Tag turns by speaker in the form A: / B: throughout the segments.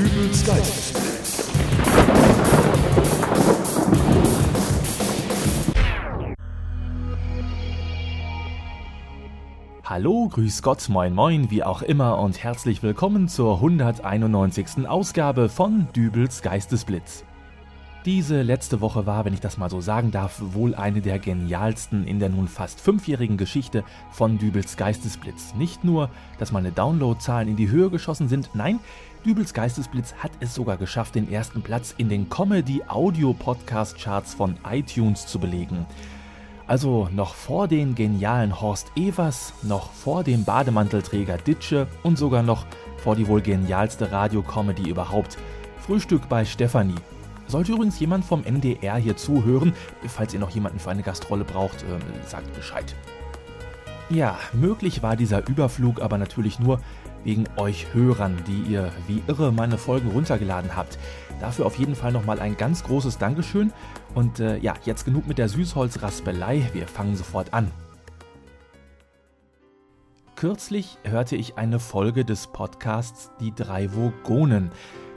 A: Dübels Geistesblitz.
B: Hallo, grüß Gott, moin moin, wie auch immer und herzlich willkommen zur 191. Ausgabe von Dübels Geistesblitz. Diese letzte Woche war, wenn ich das mal so sagen darf, wohl eine der genialsten in der nun fast fünfjährigen Geschichte von Dübels Geistesblitz. Nicht nur, dass meine Downloadzahlen in die Höhe geschossen sind, nein, Dübels Geistesblitz hat es sogar geschafft, den ersten Platz in den Comedy-Audio-Podcast-Charts von iTunes zu belegen. Also noch vor den genialen Horst Evers, noch vor dem Bademantelträger Ditsche und sogar noch vor die wohl genialste Radiocomedy überhaupt. Frühstück bei Stefanie. Sollte übrigens jemand vom NDR hier zuhören, falls ihr noch jemanden für eine Gastrolle braucht, äh, sagt Bescheid. Ja, möglich war dieser Überflug aber natürlich nur wegen euch Hörern, die ihr wie irre meine Folgen runtergeladen habt. Dafür auf jeden Fall nochmal ein ganz großes Dankeschön. Und äh, ja, jetzt genug mit der Süßholzraspelei, wir fangen sofort an. Kürzlich hörte ich eine Folge des Podcasts Die drei Vogonen.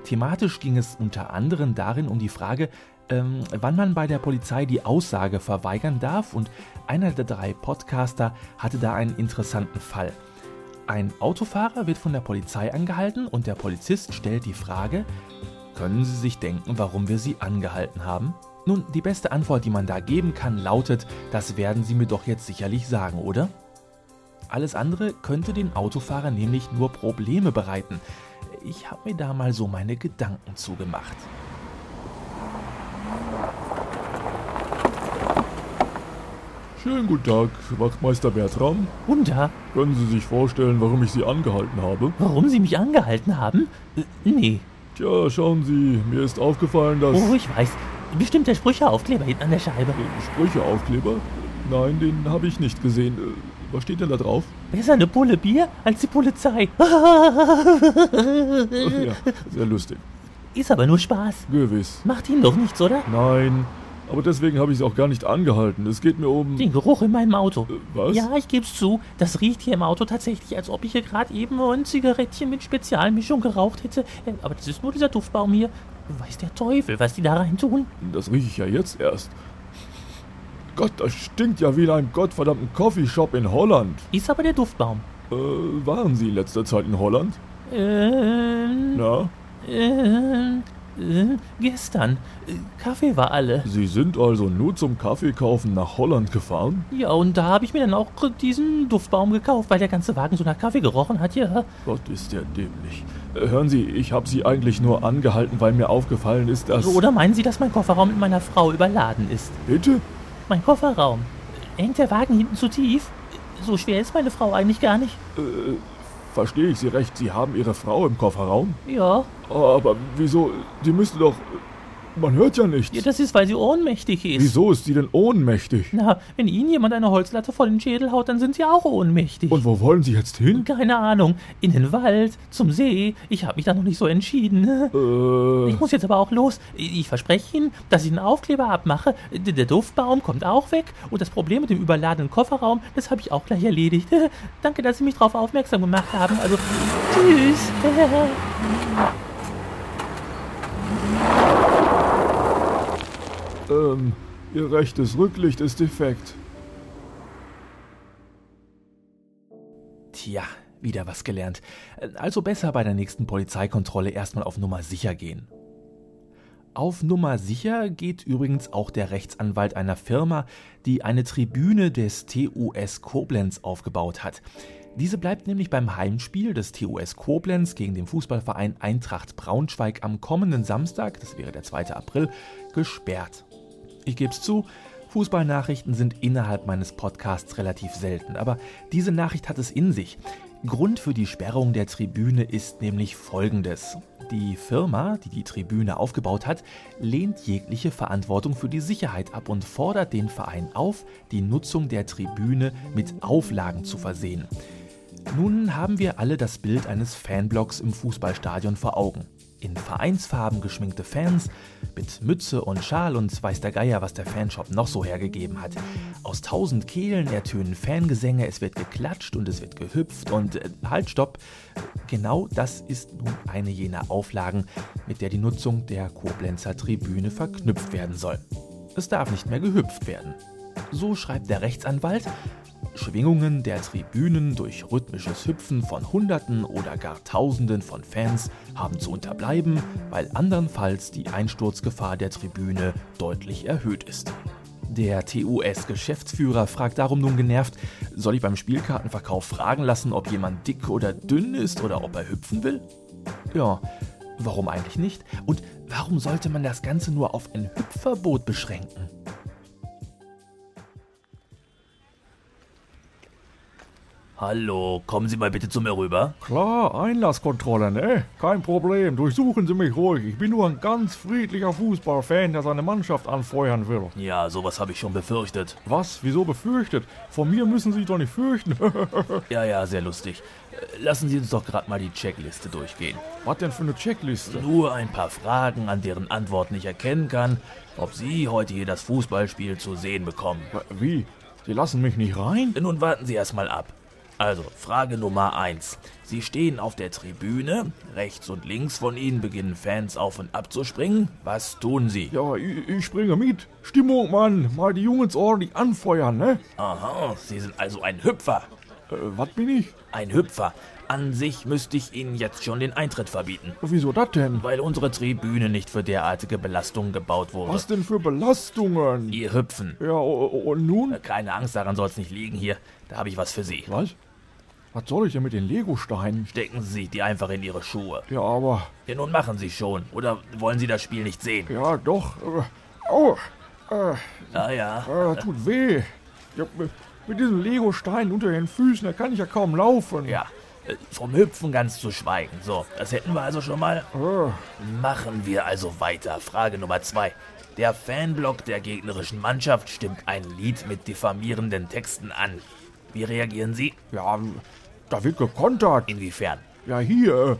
B: Thematisch ging es unter anderem darin um die Frage, ähm, wann man bei der Polizei die Aussage verweigern darf und einer der drei Podcaster hatte da einen interessanten Fall. Ein Autofahrer wird von der Polizei angehalten und der Polizist stellt die Frage, können Sie sich denken, warum wir Sie angehalten haben? Nun, die beste Antwort, die man da geben kann, lautet, das werden Sie mir doch jetzt sicherlich sagen, oder? Alles andere könnte den Autofahrer nämlich nur Probleme bereiten. Ich habe mir da mal so meine Gedanken zugemacht.
A: Schönen guten Tag, Wachtmeister Bertram.
C: Guten Tag.
A: Können Sie sich vorstellen, warum ich Sie angehalten habe?
C: Warum Sie mich angehalten haben? Äh, nee.
A: Tja, schauen Sie, mir ist aufgefallen, dass...
C: Oh, ich weiß. Bestimmt der Sprücheaufkleber hinten an der Scheibe.
A: Äh, Sprücheaufkleber? Nein, den habe ich nicht gesehen. Äh, Was steht denn da drauf?
C: Besser eine Pulle Bier als die Polizei.
A: Ja, sehr lustig.
C: Ist aber nur Spaß.
A: Gewiss.
C: Macht Ihnen doch nichts, oder?
A: Nein, aber deswegen habe ich Sie auch gar nicht angehalten. Es geht mir um...
C: Den Geruch in meinem Auto.
A: Äh, Was?
C: Ja, ich geb's zu. Das riecht hier im Auto tatsächlich, als ob ich hier gerade eben ein Zigarettchen mit Spezialmischung geraucht hätte. Äh, Aber das ist nur dieser Duftbaum hier. Weiß der Teufel, was die da rein tun.
A: Das rieche ich ja jetzt erst. Gott, das stinkt ja wie in einem gottverdammten Coffeeshop in Holland.
C: Ist aber der Duftbaum.
A: Äh, waren Sie in letzter Zeit in Holland?
C: Ähm,
A: Na?
C: äh, äh, gestern. Kaffee war alle.
A: Sie sind also nur zum Kaffeekaufen nach Holland gefahren?
C: Ja, und da habe ich mir dann auch diesen Duftbaum gekauft, weil der ganze Wagen so nach Kaffee gerochen hat, ja.
A: Gott, ist der dämlich. Äh, hören Sie, ich habe Sie eigentlich nur angehalten, weil mir aufgefallen ist, dass...
C: Oder meinen Sie, dass mein Kofferraum mit meiner Frau überladen ist?
A: Bitte?
C: Mein Kofferraum. Hängt der Wagen hinten zu tief? So schwer ist meine Frau eigentlich gar nicht.
A: Äh, verstehe ich Sie recht, Sie haben Ihre Frau im Kofferraum?
C: Ja.
A: Aber wieso? Die müsste doch... Man hört ja nichts.
C: Ja, das ist, weil sie ohnmächtig ist.
A: Wieso ist sie denn ohnmächtig?
C: Na, wenn Ihnen jemand eine Holzlatte vor den Schädel haut, dann sind Sie auch ohnmächtig.
A: Und wo wollen Sie jetzt hin?
C: Keine Ahnung. In den Wald, zum See. Ich habe mich da noch nicht so entschieden.
A: Äh,
C: Ich muss jetzt aber auch los. Ich verspreche Ihnen, dass ich einen Aufkleber abmache. Der Duftbaum kommt auch weg. Und das Problem mit dem überladenen Kofferraum, das habe ich auch gleich erledigt. Danke, dass Sie mich darauf aufmerksam gemacht haben. Also, tschüss.
A: ähm, Ihr rechtes Rücklicht ist defekt.
B: Tja, wieder was gelernt. Also besser bei der nächsten Polizeikontrolle erstmal auf Nummer sicher gehen. Auf Nummer sicher geht übrigens auch der Rechtsanwalt einer Firma, die eine Tribüne des TUS Koblenz aufgebaut hat. Diese bleibt nämlich beim Heimspiel des TUS Koblenz gegen den Fußballverein Eintracht Braunschweig am kommenden Samstag, das wäre der 2. April, gesperrt. Ich gebe es zu, Fußballnachrichten sind innerhalb meines Podcasts relativ selten, aber diese Nachricht hat es in sich. Grund für die Sperrung der Tribüne ist nämlich folgendes. Die Firma, die die Tribüne aufgebaut hat, lehnt jegliche Verantwortung für die Sicherheit ab und fordert den Verein auf, die Nutzung der Tribüne mit Auflagen zu versehen.
D: Nun haben wir alle das Bild eines Fanblocks im Fußballstadion vor Augen. In Vereinsfarben geschminkte Fans, mit Mütze und Schal und weiß der Geier, was der Fanshop noch so hergegeben hat. Aus tausend Kehlen ertönen Fangesänge, es wird geklatscht und es wird gehüpft und äh, halt, stopp. Genau das ist nun eine jener Auflagen, mit der die Nutzung der Koblenzer Tribüne verknüpft werden soll. Es darf nicht mehr gehüpft werden. So schreibt der Rechtsanwalt, Schwingungen der Tribünen durch rhythmisches Hüpfen von Hunderten oder gar Tausenden von Fans haben zu unterbleiben, weil andernfalls die Einsturzgefahr der Tribüne deutlich erhöht ist. Der TUS-Geschäftsführer fragt darum nun genervt, soll ich beim Spielkartenverkauf fragen lassen, ob jemand dick oder dünn ist oder ob er hüpfen will? Ja, warum eigentlich nicht? Und warum sollte man das Ganze nur auf ein Hüpfverbot beschränken?
B: Hallo, kommen Sie mal bitte zu mir rüber.
A: Klar, Einlasskontrolle, ne? Kein Problem. Durchsuchen Sie mich ruhig. Ich bin nur ein ganz friedlicher Fußballfan, der seine Mannschaft anfeuern will.
B: Ja, sowas habe ich schon befürchtet.
A: Was? Wieso befürchtet? Von mir müssen Sie sich doch nicht fürchten.
B: Ja, ja, sehr lustig. Lassen Sie uns doch gerade mal die Checkliste durchgehen.
A: Was denn für eine Checkliste?
B: Nur ein paar Fragen, an deren Antworten ich erkennen kann, ob Sie heute hier das Fußballspiel zu sehen bekommen.
A: Wie? Sie lassen mich nicht rein?
B: Nun warten Sie erst mal ab. Also, Frage Nummer 1. Sie stehen auf der Tribüne, rechts und links von Ihnen beginnen Fans auf und ab zu springen. Was tun Sie?
A: Ja, ich, ich springe mit. Stimmung, Mann. Mal die Jungs ordentlich anfeuern, ne?
B: Aha, Sie sind also ein Hüpfer.
A: Äh, was bin ich?
B: Ein Hüpfer. An sich müsste ich Ihnen jetzt schon den Eintritt verbieten,
A: Wieso das denn?
B: weil unsere Tribüne nicht für derartige Belastungen gebaut wurde.
A: Was denn für Belastungen?
B: Ihr Hüpfen.
A: Ja, und nun?
B: Keine Angst, daran soll es nicht liegen hier. Da habe ich was für Sie.
A: Was? Was soll ich denn mit den Legosteinen?
B: Stecken Sie sich die einfach in Ihre Schuhe.
A: Ja, aber.
B: Ja, nun machen Sie schon. Oder wollen Sie das Spiel nicht sehen?
A: Ja, doch. Äh, au! Äh,
B: Ja, ja.
A: äh, tut weh. Ja, mit, mit diesen Legosteinen unter den Füßen, da kann ich ja kaum laufen.
B: Ja. Äh, Vom Hüpfen ganz zu schweigen. So, das hätten wir also schon mal.
A: Äh,
B: Machen wir also weiter. Frage Nummer zwei. Der Fanblock der gegnerischen Mannschaft stimmt ein Lied mit diffamierenden Texten an. Wie reagieren Sie?
A: ja, da wird gekontert.
B: Inwiefern?
A: Ja, hier.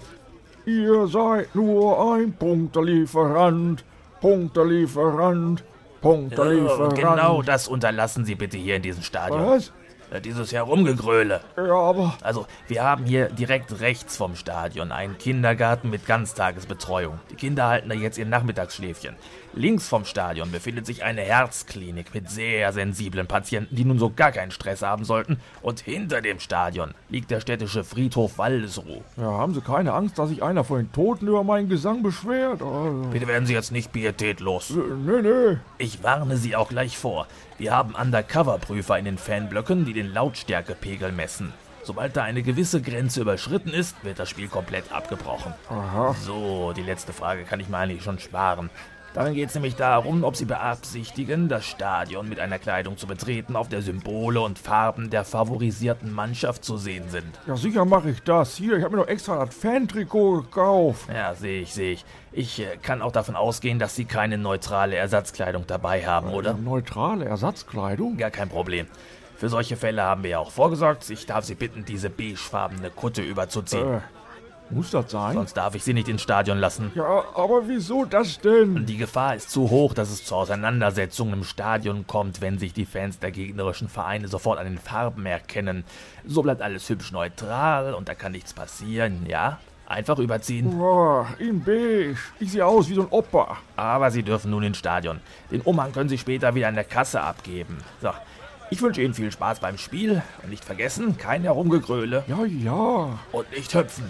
A: Ihr seid nur ein Punktelieferant. Punktelieferant. Punktelieferant.
B: Genau das unterlassen Sie bitte hier in diesem Stadion.
A: Was?
B: Äh, Dieses Herumgegröle.
A: Ja, aber.
B: Also, wir haben hier direkt rechts vom Stadion einen Kindergarten mit Ganztagesbetreuung. Die Kinder halten da jetzt ihr Nachmittagsschläfchen. Links vom Stadion befindet sich eine Herzklinik mit sehr sensiblen Patienten, die nun so gar keinen Stress haben sollten. Und hinter dem Stadion liegt der städtische Friedhof Waldesruh.
A: Ja, haben Sie keine Angst, dass sich einer von den Toten über meinen Gesang beschwert? Also,
B: Bitte werden Sie jetzt nicht pietätlos.
A: nee, nee.
B: Ich warne Sie auch gleich vor. Wir haben Undercover-Prüfer in den Fanblöcken, die den Lautstärkepegel messen. Sobald da eine gewisse Grenze überschritten ist, wird das Spiel komplett abgebrochen.
A: Aha.
B: So, die letzte Frage kann ich mir eigentlich schon sparen. Dann geht es nämlich darum, ob Sie beabsichtigen, das Stadion mit einer Kleidung zu betreten, auf der Symbole und Farben der favorisierten Mannschaft zu sehen sind.
A: Ja, sicher mache ich das. Hier, ich habe mir noch extra das Fantrikot gekauft.
B: Ja, sehe ich, sehe ich. Ich äh, kann auch davon ausgehen, dass Sie keine neutrale Ersatzkleidung dabei haben, oder?
A: Neutrale Ersatzkleidung?
B: Gar kein Problem. Für solche Fälle haben wir ja auch vorgesorgt. Ich darf Sie bitten, diese beigefarbene Kutte überzuziehen.
A: Äh, muss das sein?
B: Sonst darf ich Sie nicht ins Stadion lassen.
A: Ja, aber wieso das denn?
B: Die Gefahr ist zu hoch, dass es zu Auseinandersetzungen im Stadion kommt, wenn sich die Fans der gegnerischen Vereine sofort an den Farben erkennen. So bleibt alles hübsch neutral und da kann nichts passieren, ja? Einfach überziehen.
A: Boah, in beige. Ich sehe aus wie so ein Opa.
B: Aber Sie dürfen nun ins Stadion. Den Umhang können Sie später wieder an der Kasse abgeben. So, ich wünsche Ihnen viel Spaß beim Spiel und nicht vergessen, kein Herumgegröle
A: Ja, ja.
B: und nicht hüpfen.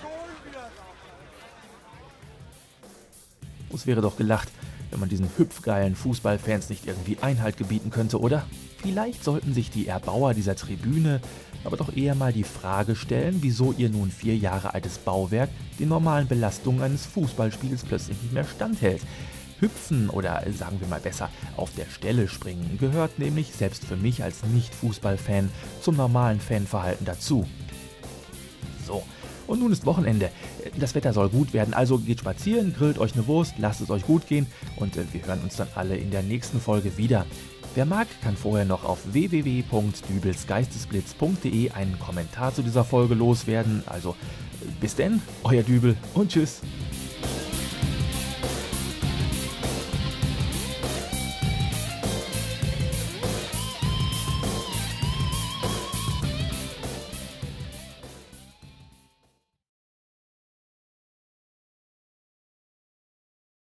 D: Es wäre doch gelacht, wenn man diesen hüpfgeilen Fußballfans nicht irgendwie Einhalt gebieten könnte, oder? Vielleicht sollten sich die Erbauer dieser Tribüne aber doch eher mal die Frage stellen, wieso ihr nun vier Jahre altes Bauwerk den normalen Belastungen eines Fußballspiels plötzlich nicht mehr standhält. Hüpfen oder sagen wir mal besser auf der Stelle springen gehört nämlich selbst für mich als Nicht-Fußballfan zum normalen Fanverhalten dazu. So, und nun ist Wochenende. Das Wetter soll gut werden, also geht spazieren, grillt euch eine Wurst, lasst es euch gut gehen und äh, wir hören uns dann alle in der nächsten Folge wieder.
B: Wer mag, kann vorher noch auf www.dübelsgeistesblitz.de einen Kommentar zu dieser Folge loswerden. Also bis denn, euer Dübel und tschüss.